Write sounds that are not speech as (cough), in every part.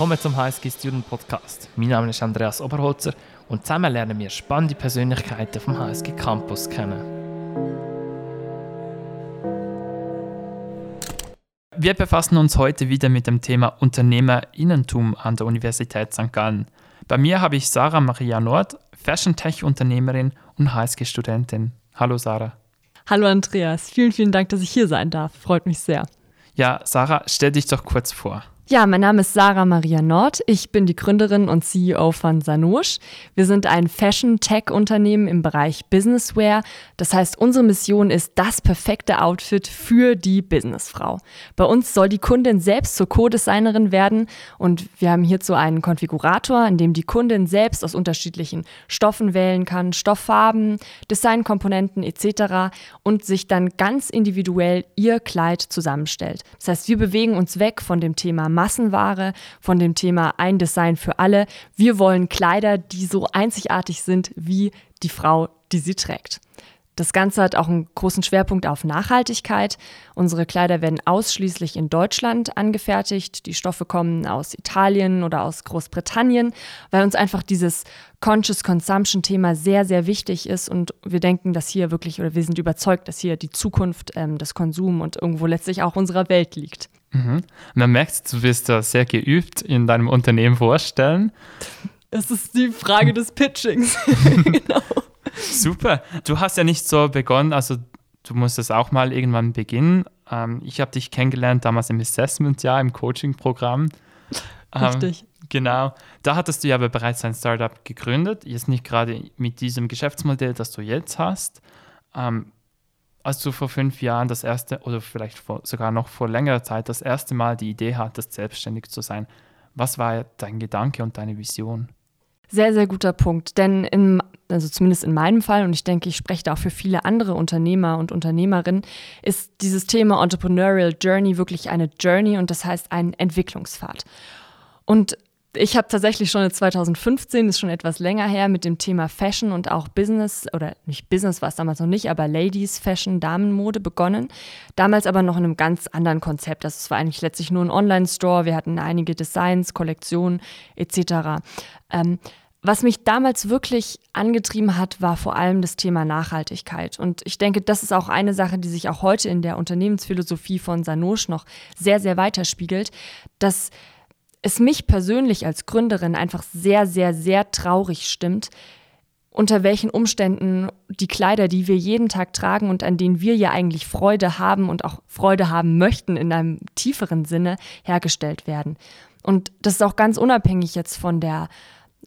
willkommen zum HSG Student Podcast. Mein Name ist Andreas Oberholzer und zusammen lernen wir spannende Persönlichkeiten vom HSG Campus kennen. Wir befassen uns heute wieder mit dem Thema Unternehmerinnentum an der Universität St. Gallen. Bei mir habe ich Sarah Maria Nord, Fashion-Tech-Unternehmerin und HSG-Studentin. Hallo Sarah. Hallo Andreas, vielen, vielen Dank, dass ich hier sein darf. Freut mich sehr. Ja, Sarah, stell dich doch kurz vor. Ja, mein Name ist Sarah Maria Nord. Ich bin die Gründerin und CEO von Sanosh. Wir sind ein Fashion-Tech-Unternehmen im Bereich Businesswear. Das heißt, unsere Mission ist das perfekte Outfit für die Businessfrau. Bei uns soll die Kundin selbst zur Co-Designerin werden und wir haben hierzu einen Konfigurator, in dem die Kundin selbst aus unterschiedlichen Stoffen wählen kann, Stofffarben, Designkomponenten etc. und sich dann ganz individuell ihr Kleid zusammenstellt. Das heißt, wir bewegen uns weg von dem Thema Massenware, von dem Thema ein Design für alle. Wir wollen Kleider, die so einzigartig sind wie die Frau, die sie trägt. Das Ganze hat auch einen großen Schwerpunkt auf Nachhaltigkeit. Unsere Kleider werden ausschließlich in Deutschland angefertigt. Die Stoffe kommen aus Italien oder aus Großbritannien, weil uns einfach dieses Conscious Consumption Thema sehr, sehr wichtig ist. Und wir denken, dass hier wirklich, oder wir sind überzeugt, dass hier die Zukunft ähm, des Konsums und irgendwo letztlich auch unserer Welt liegt. Mhm. Man merkt, du bist da sehr geübt in deinem Unternehmen vorstellen. Es ist die Frage des Pitchings. (laughs) genau. Super. Du hast ja nicht so begonnen, also du musstest auch mal irgendwann beginnen. Ähm, ich habe dich kennengelernt damals im Assessment-Jahr, im Coaching-Programm. Ähm, Richtig. Genau. Da hattest du ja aber bereits ein Startup gegründet. Jetzt nicht gerade mit diesem Geschäftsmodell, das du jetzt hast. Ähm, als du vor fünf Jahren das erste, oder vielleicht vor, sogar noch vor längerer Zeit, das erste Mal die Idee hattest, selbstständig zu sein, was war dein Gedanke und deine Vision? Sehr, sehr guter Punkt. Denn in, also zumindest in meinem Fall, und ich denke, ich spreche da auch für viele andere Unternehmer und Unternehmerinnen, ist dieses Thema Entrepreneurial Journey wirklich eine Journey und das heißt ein Entwicklungspfad. Und ich habe tatsächlich schon 2015, ist schon etwas länger her, mit dem Thema Fashion und auch Business, oder nicht Business war es damals noch nicht, aber Ladies Fashion, Damenmode begonnen. Damals aber noch in einem ganz anderen Konzept. Das war eigentlich letztlich nur ein Online-Store. Wir hatten einige Designs, Kollektionen etc. Ähm, was mich damals wirklich angetrieben hat, war vor allem das Thema Nachhaltigkeit. Und ich denke, das ist auch eine Sache, die sich auch heute in der Unternehmensphilosophie von Sanosh noch sehr, sehr weiterspiegelt, dass es mich persönlich als Gründerin einfach sehr, sehr, sehr traurig stimmt, unter welchen Umständen die Kleider, die wir jeden Tag tragen und an denen wir ja eigentlich Freude haben und auch Freude haben möchten in einem tieferen Sinne, hergestellt werden. Und das ist auch ganz unabhängig jetzt von der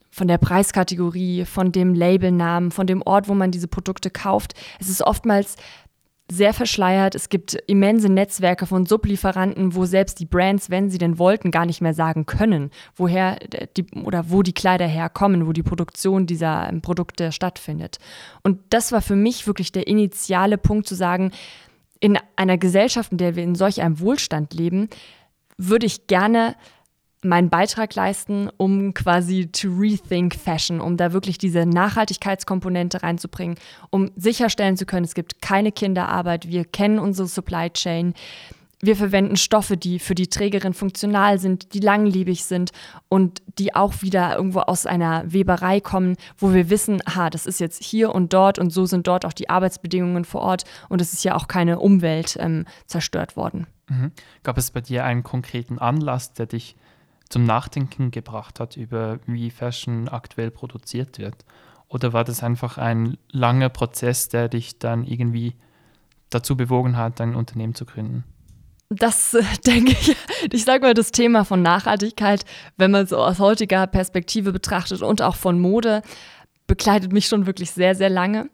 von der Preiskategorie, von dem Labelnamen, von dem Ort, wo man diese Produkte kauft. Es ist oftmals sehr verschleiert. Es gibt immense Netzwerke von Sublieferanten, wo selbst die Brands, wenn sie denn wollten, gar nicht mehr sagen können, woher die oder wo die Kleider herkommen, wo die Produktion dieser ähm, Produkte stattfindet. Und das war für mich wirklich der initiale Punkt zu sagen, in einer Gesellschaft, in der wir in solch einem Wohlstand leben, würde ich gerne meinen Beitrag leisten, um quasi to rethink Fashion, um da wirklich diese Nachhaltigkeitskomponente reinzubringen, um sicherstellen zu können, es gibt keine Kinderarbeit, wir kennen unsere Supply Chain. Wir verwenden Stoffe, die für die Trägerin funktional sind, die langlebig sind und die auch wieder irgendwo aus einer Weberei kommen, wo wir wissen, aha, das ist jetzt hier und dort und so sind dort auch die Arbeitsbedingungen vor Ort und es ist ja auch keine Umwelt ähm, zerstört worden. Mhm. Gab es bei dir einen konkreten Anlass, der dich zum Nachdenken gebracht hat über, wie Fashion aktuell produziert wird? Oder war das einfach ein langer Prozess, der dich dann irgendwie dazu bewogen hat, ein Unternehmen zu gründen? Das äh, (laughs) denke ich, ich sage mal, das Thema von Nachhaltigkeit, wenn man so aus heutiger Perspektive betrachtet und auch von Mode, begleitet mich schon wirklich sehr, sehr lange.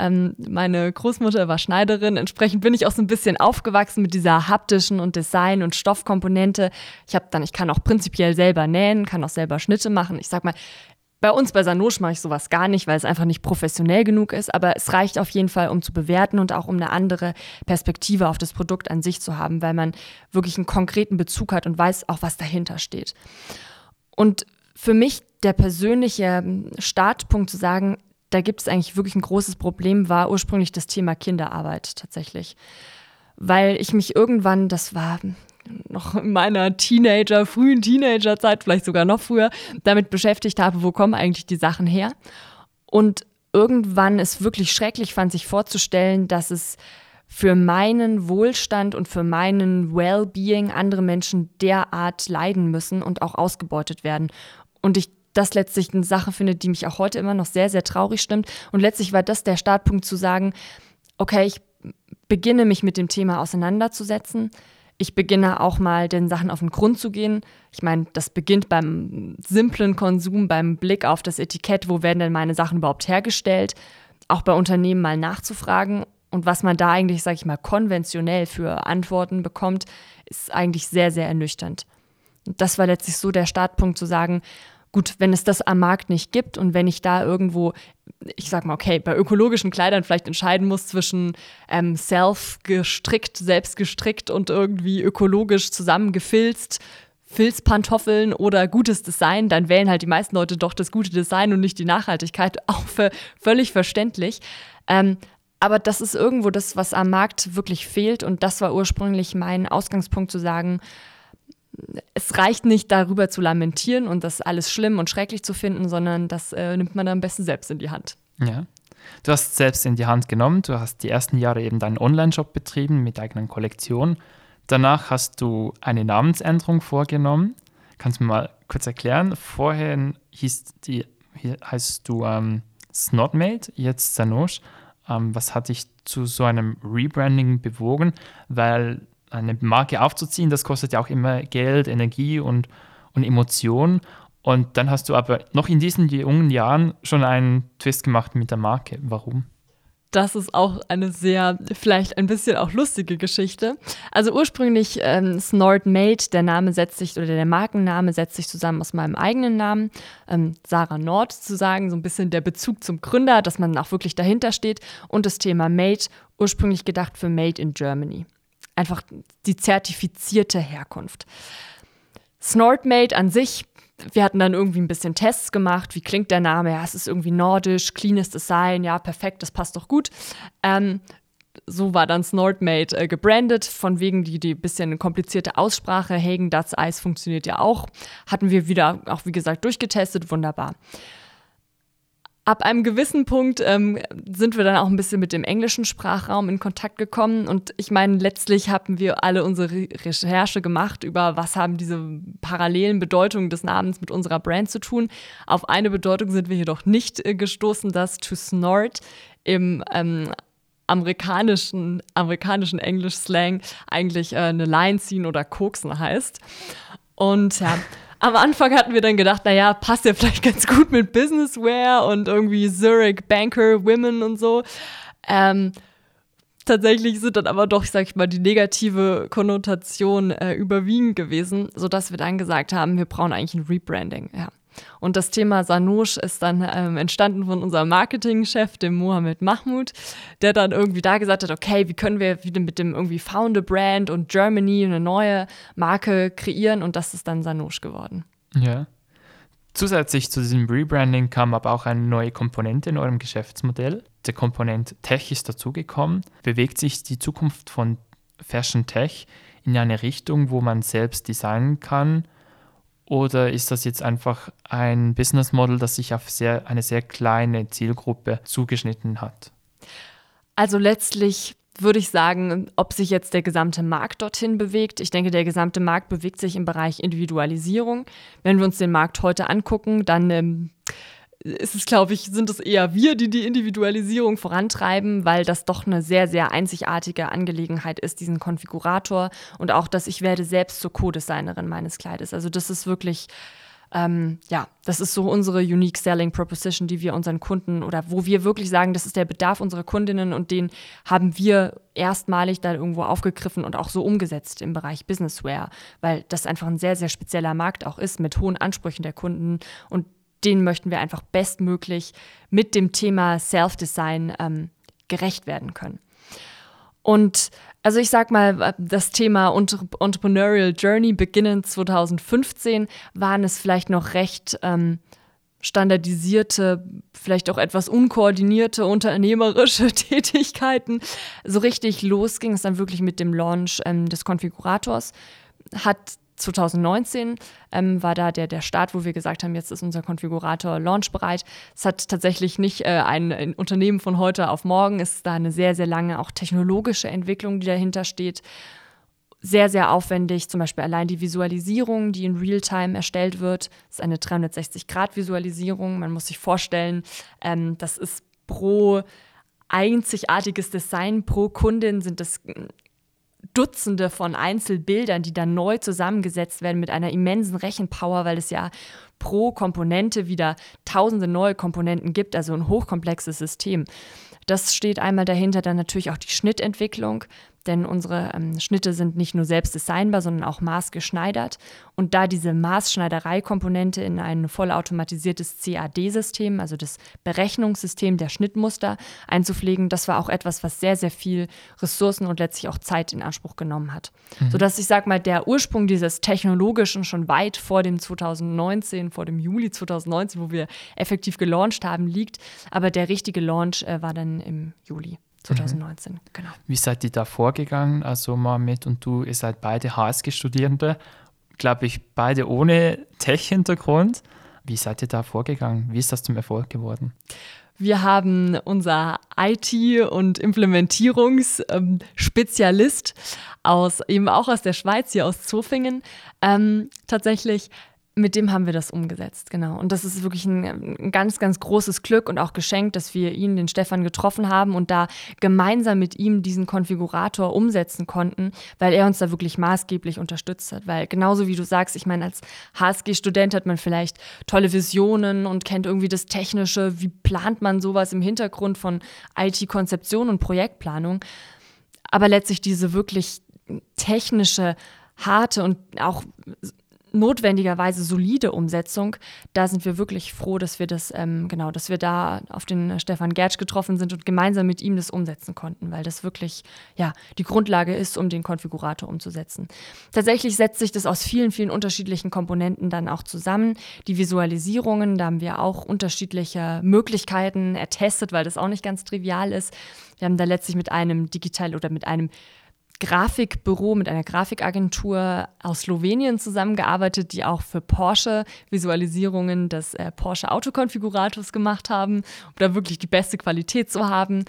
Ähm, meine Großmutter war Schneiderin, entsprechend bin ich auch so ein bisschen aufgewachsen mit dieser haptischen und Design- und Stoffkomponente. Ich habe dann, ich kann auch prinzipiell selber nähen, kann auch selber Schnitte machen. Ich sag mal, bei uns bei Sanosch mache ich sowas gar nicht, weil es einfach nicht professionell genug ist, aber es reicht auf jeden Fall, um zu bewerten und auch um eine andere Perspektive auf das Produkt an sich zu haben, weil man wirklich einen konkreten Bezug hat und weiß auch, was dahinter steht. Und für mich der persönliche ähm, Startpunkt zu sagen, da gibt es eigentlich wirklich ein großes Problem, war ursprünglich das Thema Kinderarbeit tatsächlich. Weil ich mich irgendwann, das war noch in meiner Teenager, frühen Teenagerzeit, vielleicht sogar noch früher, damit beschäftigt habe, wo kommen eigentlich die Sachen her. Und irgendwann es wirklich schrecklich fand, sich vorzustellen, dass es für meinen Wohlstand und für meinen Well-being andere Menschen derart leiden müssen und auch ausgebeutet werden. Und ich das letztlich eine Sache finde, die mich auch heute immer noch sehr, sehr traurig stimmt. Und letztlich war das der Startpunkt zu sagen, okay, ich beginne mich mit dem Thema auseinanderzusetzen. Ich beginne auch mal den Sachen auf den Grund zu gehen. Ich meine, das beginnt beim simplen Konsum, beim Blick auf das Etikett, wo werden denn meine Sachen überhaupt hergestellt, auch bei Unternehmen mal nachzufragen und was man da eigentlich, sage ich mal, konventionell für Antworten bekommt, ist eigentlich sehr, sehr ernüchternd. Und das war letztlich so der Startpunkt zu sagen, gut, wenn es das am Markt nicht gibt und wenn ich da irgendwo, ich sag mal, okay, bei ökologischen Kleidern vielleicht entscheiden muss zwischen ähm, self-gestrickt, selbst gestrickt und irgendwie ökologisch zusammengefilzt, Filzpantoffeln oder gutes Design, dann wählen halt die meisten Leute doch das gute Design und nicht die Nachhaltigkeit. (laughs) Auch für völlig verständlich. Ähm, aber das ist irgendwo das, was am Markt wirklich fehlt. Und das war ursprünglich mein Ausgangspunkt zu sagen, es reicht nicht darüber zu lamentieren und das alles schlimm und schrecklich zu finden, sondern das äh, nimmt man dann am besten selbst in die Hand. Ja. Du hast selbst in die Hand genommen. Du hast die ersten Jahre eben deinen Online-Shop betrieben mit eigenen Kollektionen. Danach hast du eine Namensänderung vorgenommen. Kannst du mir mal kurz erklären? Vorher hieß die, heißt du ähm, Snotmate, jetzt Sanosh. Ähm, was hat dich zu so einem Rebranding bewogen? Weil eine Marke aufzuziehen, das kostet ja auch immer Geld, Energie und, und Emotionen. Und dann hast du aber noch in diesen jungen Jahren schon einen Twist gemacht mit der Marke. Warum? Das ist auch eine sehr, vielleicht ein bisschen auch lustige Geschichte. Also ursprünglich ähm, Snort Made, der Name setzt sich, oder der Markenname setzt sich zusammen aus meinem eigenen Namen, ähm, Sarah Nord zu sagen, so ein bisschen der Bezug zum Gründer, dass man auch wirklich dahinter steht und das Thema Made, ursprünglich gedacht für Made in Germany. Einfach die zertifizierte Herkunft. Snortmate an sich wir hatten dann irgendwie ein bisschen Tests gemacht. Wie klingt der Name? Ja, es ist irgendwie nordisch, cleanes Design. Ja, perfekt, das passt doch gut. Ähm, so war dann Snortmate äh, gebrandet, von wegen die, die bisschen komplizierte Aussprache. Hagen Dutz Eis funktioniert ja auch. Hatten wir wieder, auch wie gesagt, durchgetestet, wunderbar ab einem gewissen Punkt ähm, sind wir dann auch ein bisschen mit dem englischen Sprachraum in Kontakt gekommen. Und ich meine, letztlich haben wir alle unsere Recherche gemacht über, was haben diese parallelen Bedeutungen des Namens mit unserer Brand zu tun. Auf eine Bedeutung sind wir jedoch nicht äh, gestoßen, dass to snort im ähm, amerikanischen, amerikanischen Englisch-Slang eigentlich äh, eine Line ziehen oder koksen heißt. Und ja am Anfang hatten wir dann gedacht, naja, passt ja vielleicht ganz gut mit Businesswear und irgendwie Zurich Banker Women und so. Ähm, tatsächlich sind dann aber doch, sag ich mal, die negative Konnotation äh, überwiegend gewesen, sodass wir dann gesagt haben, wir brauchen eigentlich ein Rebranding. Ja. Und das Thema Sanosh ist dann ähm, entstanden von unserem Marketingchef, dem Mohamed Mahmoud, der dann irgendwie da gesagt hat, okay, wie können wir wieder mit dem irgendwie Found Brand und Germany eine neue Marke kreieren und das ist dann Sanosh geworden. Ja. Zusätzlich zu diesem Rebranding kam aber auch eine neue Komponente in eurem Geschäftsmodell. Der Komponent Tech ist dazugekommen. Bewegt sich die Zukunft von Fashion Tech in eine Richtung, wo man selbst designen kann oder ist das jetzt einfach ein Business Model, das sich auf sehr, eine sehr kleine Zielgruppe zugeschnitten hat? Also letztlich würde ich sagen, ob sich jetzt der gesamte Markt dorthin bewegt. Ich denke, der gesamte Markt bewegt sich im Bereich Individualisierung. Wenn wir uns den Markt heute angucken, dann ähm, ist es, glaube ich, sind es eher wir, die die Individualisierung vorantreiben, weil das doch eine sehr, sehr einzigartige Angelegenheit ist, diesen Konfigurator und auch, dass ich werde selbst zur Co-Designerin meines Kleides. Also das ist wirklich, ähm, ja, das ist so unsere Unique Selling Proposition, die wir unseren Kunden oder wo wir wirklich sagen, das ist der Bedarf unserer Kundinnen und den haben wir erstmalig da irgendwo aufgegriffen und auch so umgesetzt im Bereich Businesswear, weil das einfach ein sehr, sehr spezieller Markt auch ist mit hohen Ansprüchen der Kunden und denen möchten wir einfach bestmöglich mit dem Thema Self-Design ähm, gerecht werden können. Und also ich sag mal, das Thema Entrepreneurial Journey beginnend 2015 waren es vielleicht noch recht ähm, standardisierte, vielleicht auch etwas unkoordinierte unternehmerische (laughs) Tätigkeiten. So richtig los ging es dann wirklich mit dem Launch ähm, des Konfigurators hat 2019 ähm, war da der, der Start, wo wir gesagt haben, jetzt ist unser Konfigurator launchbereit. Es hat tatsächlich nicht äh, ein, ein, Unternehmen von heute auf morgen. Es ist da eine sehr, sehr lange auch technologische Entwicklung, die dahinter steht. Sehr, sehr aufwendig. Zum Beispiel allein die Visualisierung, die in Realtime erstellt wird, ist eine 360-Grad-Visualisierung. Man muss sich vorstellen, ähm, das ist pro einzigartiges Design pro Kundin sind das Dutzende von Einzelbildern, die dann neu zusammengesetzt werden mit einer immensen Rechenpower, weil es ja pro Komponente wieder tausende neue Komponenten gibt, also ein hochkomplexes System. Das steht einmal dahinter, dann natürlich auch die Schnittentwicklung denn unsere ähm, Schnitte sind nicht nur selbst designbar, sondern auch maßgeschneidert. Und da diese Maßschneiderei-Komponente in ein vollautomatisiertes CAD-System, also das Berechnungssystem der Schnittmuster, einzupflegen, das war auch etwas, was sehr, sehr viel Ressourcen und letztlich auch Zeit in Anspruch genommen hat. Mhm. Sodass ich sage mal, der Ursprung dieses Technologischen schon weit vor dem 2019, vor dem Juli 2019, wo wir effektiv gelauncht haben, liegt. Aber der richtige Launch äh, war dann im Juli. 2019, mhm. genau. Wie seid ihr da vorgegangen? Also Mohamed und du, ihr seid beide HSG-Studierende, glaube ich, beide ohne Tech-Hintergrund. Wie seid ihr da vorgegangen? Wie ist das zum Erfolg geworden? Wir haben unser IT- und Implementierungsspezialist aus, eben auch aus der Schweiz, hier aus Zofingen, ähm, tatsächlich mit dem haben wir das umgesetzt, genau. Und das ist wirklich ein, ein, ganz, ganz großes Glück und auch Geschenk, dass wir ihn, den Stefan, getroffen haben und da gemeinsam mit ihm diesen Konfigurator umsetzen konnten, weil er uns da wirklich maßgeblich unterstützt hat. Weil genauso wie du sagst, ich meine, als HSG-Student hat man vielleicht tolle Visionen und kennt irgendwie das Technische, wie plant man sowas im Hintergrund von IT-Konzeption und Projektplanung. Aber letztlich diese wirklich technische harte und auch notwendigerweise solide Umsetzung. Da sind wir wirklich froh, dass wir das, ähm, genau, dass wir da auf den Stefan Gertsch getroffen sind und gemeinsam mit ihm das umsetzen konnten, weil das wirklich ja die Grundlage ist, um den Konfigurator umzusetzen. Tatsächlich setzt sich das aus vielen, vielen unterschiedlichen Komponenten dann auch zusammen. Die Visualisierungen, da haben wir auch unterschiedliche Möglichkeiten ertestet, weil das auch nicht ganz trivial ist. Wir haben da letztlich mit einem digital oder mit einem Grafikbüro, mit einer Grafikagentur aus Slowenien zusammengearbeitet, die auch für Porsche Visualisierungen des äh, Porsche Autokonfigurators gemacht haben, um da wirklich die beste Qualität zu haben.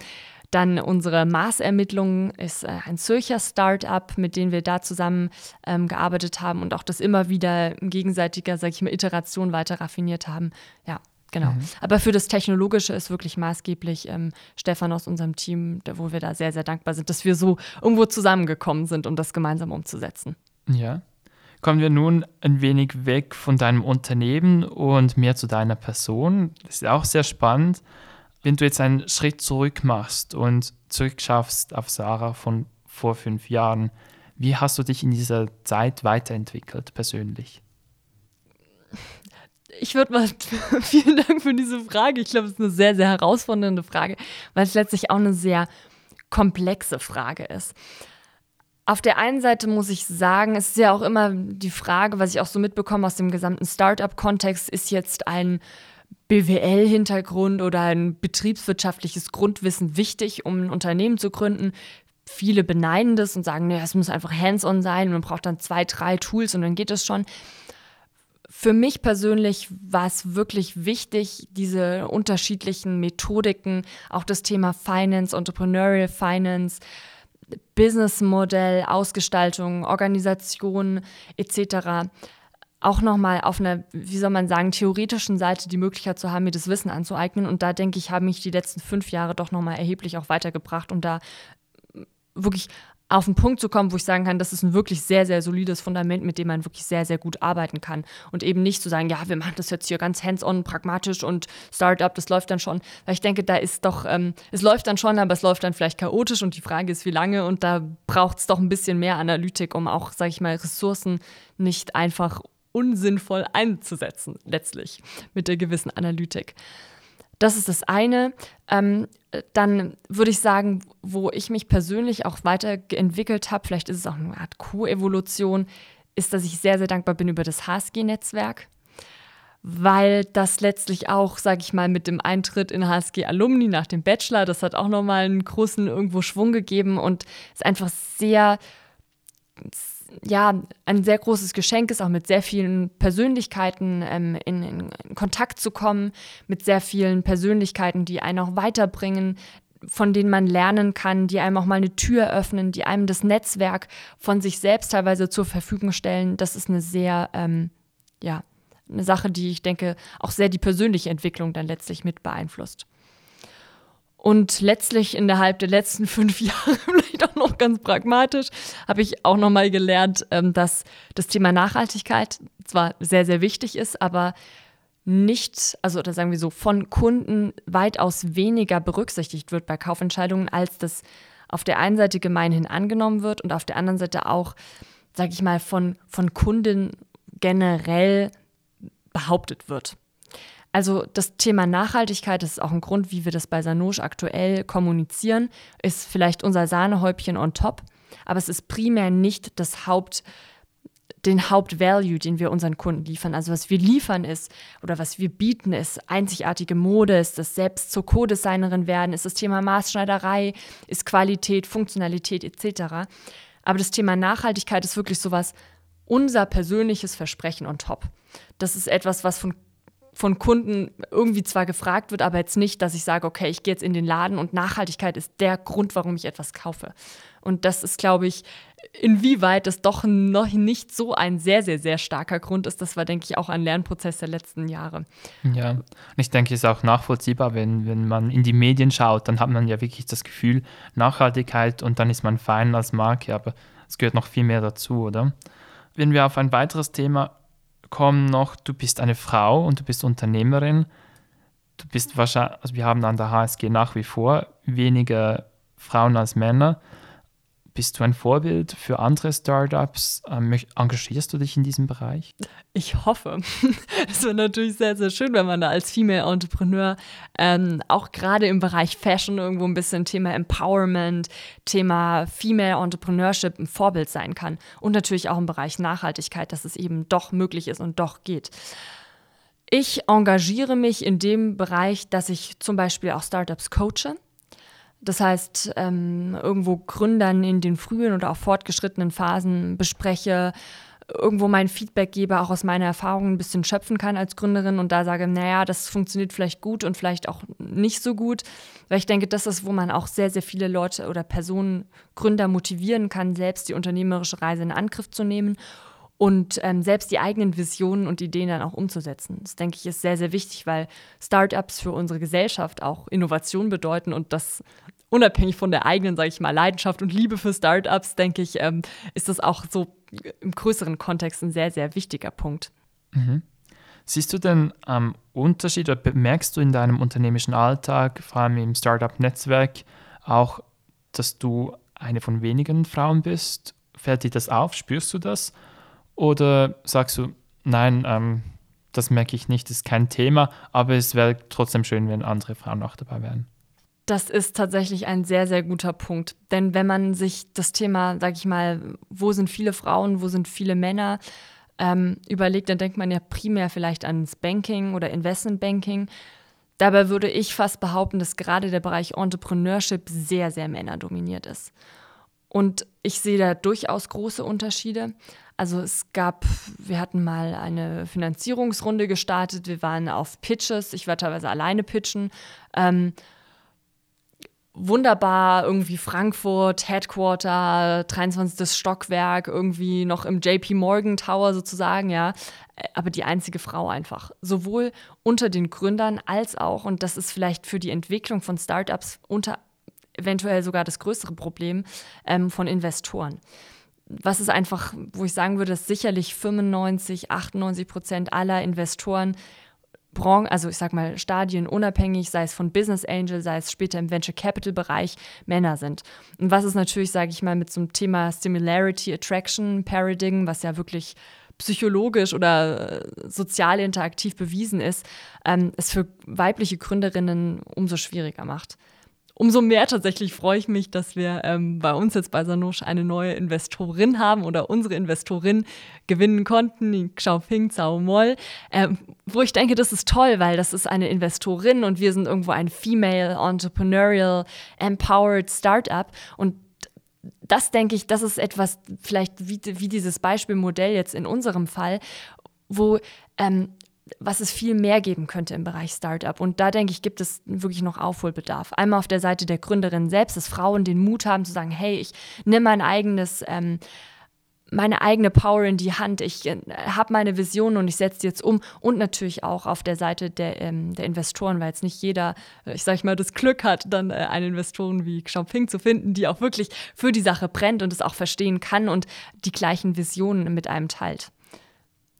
Dann unsere Maßermittlung ist äh, ein Zürcher Start-up, mit dem wir da zusammen ähm, gearbeitet haben und auch das immer wieder gegenseitiger, sage ich mal, Iteration weiter raffiniert haben. Ja, Genau. Mhm. Aber für das Technologische ist wirklich maßgeblich ähm, Stefan aus unserem Team, wo wir da sehr, sehr dankbar sind, dass wir so irgendwo zusammengekommen sind, um das gemeinsam umzusetzen. Ja. Kommen wir nun ein wenig weg von deinem Unternehmen und mehr zu deiner Person. Das ist auch sehr spannend. Wenn du jetzt einen Schritt zurück machst und zurückschaffst auf Sarah von vor fünf Jahren, wie hast du dich in dieser Zeit weiterentwickelt persönlich? Ich würde mal, (laughs) vielen Dank für diese Frage. Ich glaube, es ist eine sehr, sehr herausfordernde Frage, weil es letztlich auch eine sehr komplexe Frage ist. Auf der einen Seite muss ich sagen, es ist ja auch immer die Frage, was ich auch so mitbekomme aus dem gesamten Startup-Kontext, ist jetzt ein BWL-Hintergrund oder ein betriebswirtschaftliches Grundwissen wichtig, um ein Unternehmen zu gründen. Viele beneiden das und sagen, nee, es muss einfach hands-on sein und man braucht dann zwei, drei Tools und dann geht es schon für mich persönlich war es wirklich wichtig, diese unterschiedlichen Methodiken, auch das Thema Finance, Entrepreneurial Finance, Businessmodell, Ausgestaltung, Organisation etc. auch nochmal auf einer, wie soll man sagen, theoretischen Seite die Möglichkeit zu haben, mir das Wissen anzueignen. Und da denke ich, haben mich die letzten fünf Jahre doch nochmal erheblich auch weitergebracht, um da wirklich auf einen Punkt zu kommen, wo ich sagen kann, das ist ein wirklich sehr, sehr solides Fundament, mit dem man wirklich sehr, sehr gut arbeiten kann. Und eben nicht zu sagen, ja, wir machen das jetzt hier ganz hands-on, pragmatisch und Startup, das läuft dann schon. Weil ich denke, da ist doch, ähm, es läuft dann schon, aber es läuft dann vielleicht chaotisch und die Frage ist, wie lange. Und da braucht es doch ein bisschen mehr Analytik, um auch, sage ich mal, Ressourcen nicht einfach unsinnvoll einzusetzen, letztlich mit der gewissen Analytik. Das ist das eine. Ähm, dann würde ich sagen, wo ich mich persönlich auch weiterentwickelt habe, vielleicht ist es auch eine Art Co-Evolution, ist, dass ich sehr, sehr dankbar bin über das HSG-Netzwerk, weil das letztlich auch, sage ich mal, mit dem Eintritt in HSG Alumni nach dem Bachelor, das hat auch nochmal einen großen irgendwo Schwung gegeben und ist einfach sehr ja ein sehr großes Geschenk ist, auch mit sehr vielen Persönlichkeiten ähm, in, in, Kontakt zu kommen, mit sehr vielen Persönlichkeiten, die einen auch weiterbringen, von denen man lernen kann, die einem auch mal eine Tür öffnen, die einem das Netzwerk von sich selbst teilweise zur Verfügung stellen. Das ist eine sehr, ähm, ja, eine Sache, die ich denke auch sehr die persönliche Entwicklung dann letztlich mit beeinflusst. Und letztlich innerhalb der letzten (laughs) fünf Jahre, (laughs) vielleicht auch noch ganz pragmatisch, habe ich auch nochmal gelernt, ähm, dass das Thema Nachhaltigkeit zwar sehr, sehr wichtig ist, aber nicht, also oder sagen wir so, von Kunden weitaus weniger berücksichtigt wird bei Kaufentscheidungen, als das auf der einen Seite gemeinhin angenommen wird und auf der anderen Seite auch, sage ich mal, von, von Kunden generell behauptet wird. Also das Thema Nachhaltigkeit, das ist auch ein Grund, wie wir das bei Sanosch aktuell kommunizieren, ist vielleicht unser Sahnehäubchen on top, aber es ist primär nicht das Haupt, den Hauptvalue, den wir unseren Kunden liefern. Also was wir liefern ist oder was wir bieten ist einzigartige Mode, ist das selbst zur Co-Designerin werden, ist das Thema Maßschneiderei, ist Qualität, Funktionalität etc. Aber das Thema Nachhaltigkeit ist wirklich sowas, unser persönliches Versprechen on top. Das ist etwas, was von von Kunden irgendwie zwar gefragt wird, aber jetzt nicht, dass ich sage, okay, ich gehe jetzt in den Laden und Nachhaltigkeit ist der Grund, warum ich etwas kaufe. Und das ist, glaube ich, inwieweit es doch noch nicht so ein sehr, sehr, sehr starker Grund ist, das war, denke ich, auch ein Lernprozess der letzten Jahre. Ja, und ich denke, es ist auch nachvollziehbar, wenn, wenn man in die Medien schaut, dann hat man ja wirklich das Gefühl, Nachhaltigkeit und dann ist man fein als Marke, aber es gehört noch viel mehr dazu, oder? Wenn wir auf ein weiteres Thema kommen noch, du bist eine Frau und du bist Unternehmerin. Du bist wahrscheinlich, also wir haben an der HSG nach wie vor weniger Frauen als Männer. Bist du ein Vorbild für andere Startups? Ähm, engagierst du dich in diesem Bereich? Ich hoffe. (laughs) Es wäre natürlich sehr, sehr schön, wenn man da als Female Entrepreneur ähm, auch gerade im Bereich Fashion irgendwo ein bisschen Thema Empowerment, Thema Female Entrepreneurship ein Vorbild sein kann. Und natürlich auch im Bereich Nachhaltigkeit, dass es eben doch möglich ist und doch geht. Ich engagiere mich in dem Bereich, dass ich zum Beispiel auch Startups coache. Das heißt, ähm, irgendwo Gründern in den frühen oder auch fortgeschrittenen Phasen bespreche, irgendwo mein Feedback gebe, auch aus meiner Erfahrung ein bisschen schöpfen kann als Gründerin und da sage, naja, das funktioniert vielleicht gut und vielleicht auch nicht so gut. Weil ich denke, das ist, wo man auch sehr, sehr viele Leute oder Personen, Gründer motivieren kann, selbst die unternehmerische Reise in Angriff zu nehmen und ähm, selbst die eigenen Visionen und Ideen dann auch umzusetzen. Das denke ich ist sehr, sehr wichtig, weil Startups für unsere Gesellschaft auch Innovation bedeuten und das unabhängig von der eigenen, sage ich mal, Leidenschaft und Liebe für Startups, denke ich, ähm, ist das auch so im größeren Kontext ein sehr, sehr wichtiger Punkt. Mhm. Siehst du denn ähm, Unterschied oder bemerkst du in deinem unternehmerischen Alltag, vor allem im Startup-Netzwerk, auch, dass du eine von wenigen Frauen bist? Fällt dir das auf? Spürst du das? Oder sagst du, nein, ähm, das merke ich nicht, das ist kein Thema, aber es wäre trotzdem schön, wenn andere Frauen auch dabei wären? Das ist tatsächlich ein sehr, sehr guter Punkt. Denn wenn man sich das Thema, sag ich mal, wo sind viele Frauen, wo sind viele Männer, ähm, überlegt, dann denkt man ja primär vielleicht ans Banking oder Investmentbanking. Dabei würde ich fast behaupten, dass gerade der Bereich Entrepreneurship sehr, sehr männerdominiert ist. Und ich sehe da durchaus große Unterschiede. Also es gab, wir hatten mal eine Finanzierungsrunde gestartet, wir waren auf Pitches, ich war teilweise alleine pitchen. Ähm, wunderbar, irgendwie Frankfurt, Headquarter, 23. Stockwerk, irgendwie noch im JP Morgan Tower sozusagen, ja. Aber die einzige Frau einfach. Sowohl unter den Gründern als auch, und das ist vielleicht für die Entwicklung von Startups unter eventuell sogar das größere Problem ähm, von Investoren was ist einfach, wo ich sagen würde, dass sicherlich 95, 98 Prozent aller Investoren also ich sag mal Stadien unabhängig, sei es von Business Angel, sei es später im Venture Capital Bereich, Männer sind. Und was ist natürlich, sage ich mal, mit so einem Thema Similarity Attraction Paradigm, was ja wirklich psychologisch oder äh, sozial interaktiv bewiesen ist, ähm, es für weibliche Gründerinnen umso schwieriger macht umso mehr tatsächlich freue ich mich, dass wir ähm, bei uns jetzt bei Sanosch eine neue Investorin haben oder unsere Investorin gewinnen konnten, die Xiaoping Zhao Moll, ähm, wo ich denke, das ist toll, weil das ist eine Investorin und wir sind irgendwo ein Female Entrepreneurial Empowered Startup. Und das denke ich, das ist etwas, vielleicht wie, wie dieses Beispielmodell jetzt in unserem Fall, wo ähm, was es viel mehr geben könnte im Bereich Startup. Und da denke ich, gibt es wirklich noch Aufholbedarf. Einmal auf der Seite der Gründerin selbst, dass Frauen den Mut haben zu sagen, hey, ich nehme mein eigenes ähm, meine eigene Power in die Hand. Ich äh, habe meine Vision und ich setze die jetzt um. Und natürlich auch auf der Seite der, ähm, der Investoren, weil jetzt nicht jeder, äh, ich sage mal, das Glück hat, dann äh, einen Investoren wie Xiaoping zu finden, die auch wirklich für die Sache brennt und es auch verstehen kann und die gleichen Visionen mit einem teilt.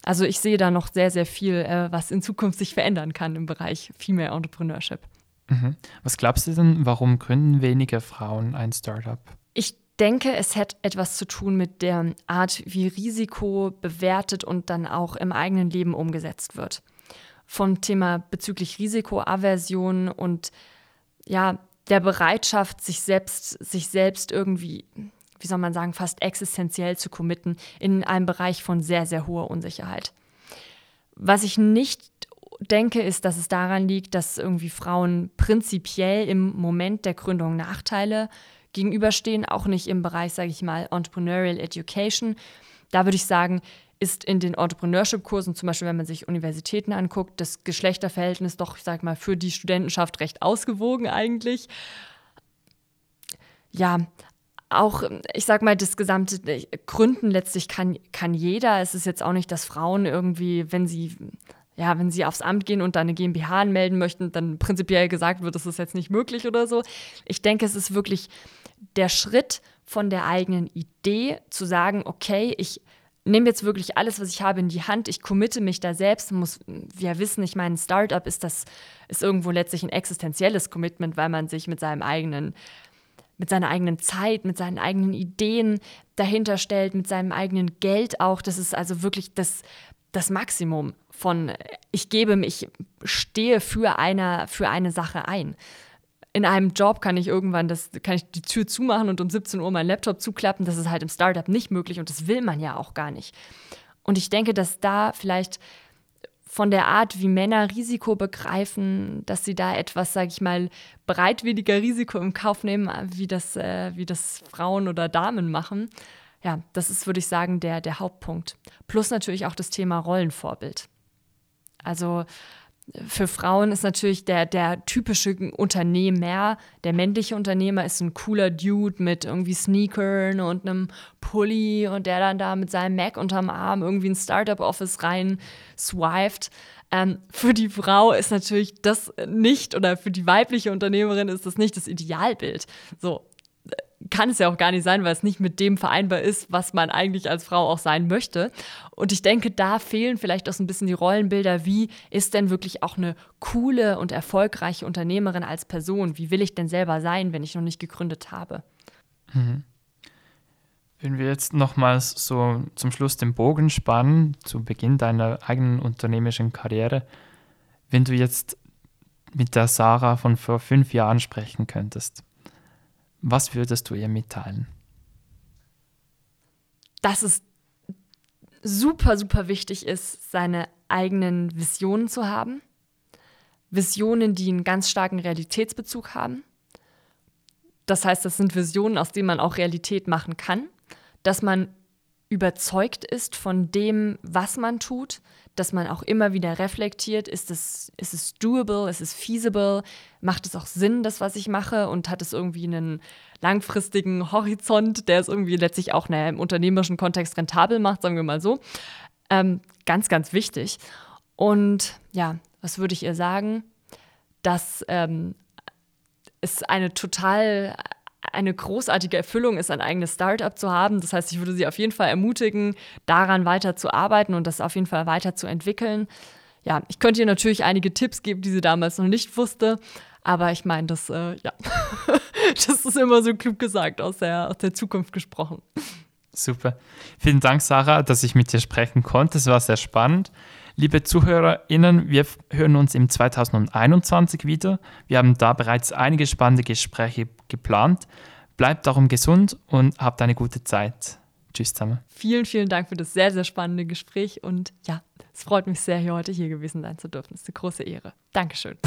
Also ich sehe da noch sehr, sehr viel, äh, was in Zukunft sich verändern kann im Bereich Female Entrepreneurship. Mhm. Was glaubst du denn, warum gründen weniger Frauen ein Startup? Ich denke, es hat etwas zu tun mit der Art, wie Risiko bewertet und dann auch im eigenen Leben umgesetzt wird. Vom Thema bezüglich Risikoaversion und ja, der Bereitschaft, sich selbst, sich selbst irgendwie, wie soll man sagen, fast existenziell zu committen in einem Bereich von sehr, sehr hoher Unsicherheit. Was ich nicht denke, ist, dass es daran liegt, dass irgendwie Frauen prinzipiell im Moment der Gründung Nachteile gegenüberstehen, auch nicht im Bereich, sage ich mal, Entrepreneurial Education. Da würde ich sagen, ist in den Entrepreneurship-Kursen, zum Beispiel wenn man sich Universitäten anguckt, das Geschlechterverhältnis doch, ich sage mal, für die Studentenschaft recht ausgewogen eigentlich. Ja, auch, ich sag mal, das gesamte Gründen letztlich kann, kann jeder. Es ist jetzt auch nicht, dass Frauen irgendwie, wenn sie ja, wenn sie aufs Amt gehen und dann eine GmbH anmelden möchten, dann prinzipiell gesagt wird, das ist jetzt nicht möglich oder so. Ich denke, es ist wirklich der Schritt von der eigenen Idee zu sagen, okay, ich nehme jetzt wirklich alles, was ich habe, in die Hand, ich committe mich da selbst, muss wir wissen, ich meine, ein Startup ist das ist irgendwo letztlich ein existenzielles Commitment, weil man sich mit seinem eigenen mit seiner eigenen Zeit, mit seinen eigenen Ideen dahinter stellt, mit seinem eigenen Geld auch. Das ist also wirklich das, das Maximum von ich gebe mich, stehe für eine, für eine Sache ein in einem Job kann ich irgendwann das, kann ich die Tür zumachen und um 17 Uhr meinen Laptop zuklappen. Das ist halt im Startup nicht möglich und das will man ja auch gar nicht. Und ich denke, dass da vielleicht von der Art, wie Männer Risiko begreifen, dass sie da etwas, sage ich mal, bereitwilliger Risiko im Kauf nehmen, wie das, äh, wie das Frauen oder Damen machen. Ja, das ist, würde ich sagen, der, der Hauptpunkt. Plus natürlich auch das Thema Rollenvorbild. Also für Frauen ist natürlich der, der typische Unternehmer, der männliche Unternehmer ist ein cooler Dude mit irgendwie Sneakern und einem Pulli und der dann da mit seinem Mac unterm Arm irgendwie ein Startup-Office rein swiped. Ähm, für die Frau ist natürlich das nicht oder für die weibliche Unternehmerin ist das nicht das Idealbild. So, kann es ja auch gar nicht sein, weil es nicht mit dem vereinbar ist, was man eigentlich als Frau auch sein möchte. Und ich denke, da fehlen vielleicht auch so ein bisschen die Rollenbilder. Wie ist denn wirklich auch eine coole und erfolgreiche Unternehmerin als Person? Wie will ich denn selber sein, wenn ich noch nicht gegründet habe? Mhm. Wenn wir jetzt nochmals so zum Schluss den Bogen spannen, zu Beginn deiner eigenen unternehmerischen Karriere, wenn du jetzt mit der Sarah von vor fünf Jahren sprechen könntest, was würdest du ihr mitteilen? Dass es super, super wichtig ist, seine eigenen Visionen zu haben. Visionen, die einen ganz starken Realitätsbezug haben. Das heißt, das sind Visionen, aus denen man auch Realität machen kann. Dass man überzeugt ist von dem, was man tut, dass man auch immer wieder reflektiert, ist es, ist es doable, ist es feasible, macht es auch Sinn, das, was ich mache und hat es irgendwie einen langfristigen Horizont, der es irgendwie letztlich auch naja, im unternehmerischen Kontext rentabel macht, sagen wir mal so. Ähm, ganz, ganz wichtig. Und ja, was würde ich ihr sagen? Dass ähm, es eine total eine großartige Erfüllung ist, ein eigenes Startup zu haben. Das heißt, ich würde sie auf jeden Fall ermutigen, daran weiter zu arbeiten und das auf jeden Fall weiter zu entwickeln. Ja, ich könnte ihr natürlich einige Tipps geben, die sie damals noch nicht wusste. Aber ich meine, das, äh, ja, (laughs) das ist immer so klug gesagt, aus der, aus der Zukunft gesprochen. Super. Vielen Dank, Sarah, dass ich mit dir sprechen konnte. Es war sehr spannend. Liebe ZuhörerInnen, wir hören uns im 2021 wieder. Wir haben da bereits einige spannende Gespräche geplant. Bleibt darum gesund und habt eine gute Zeit. Tschüss zusammen. Vielen, vielen Dank für das sehr, sehr spannende Gespräch und ja, es freut mich sehr, hier heute hier gewesen sein zu dürfen. Es ist eine große Ehre. Dankeschön.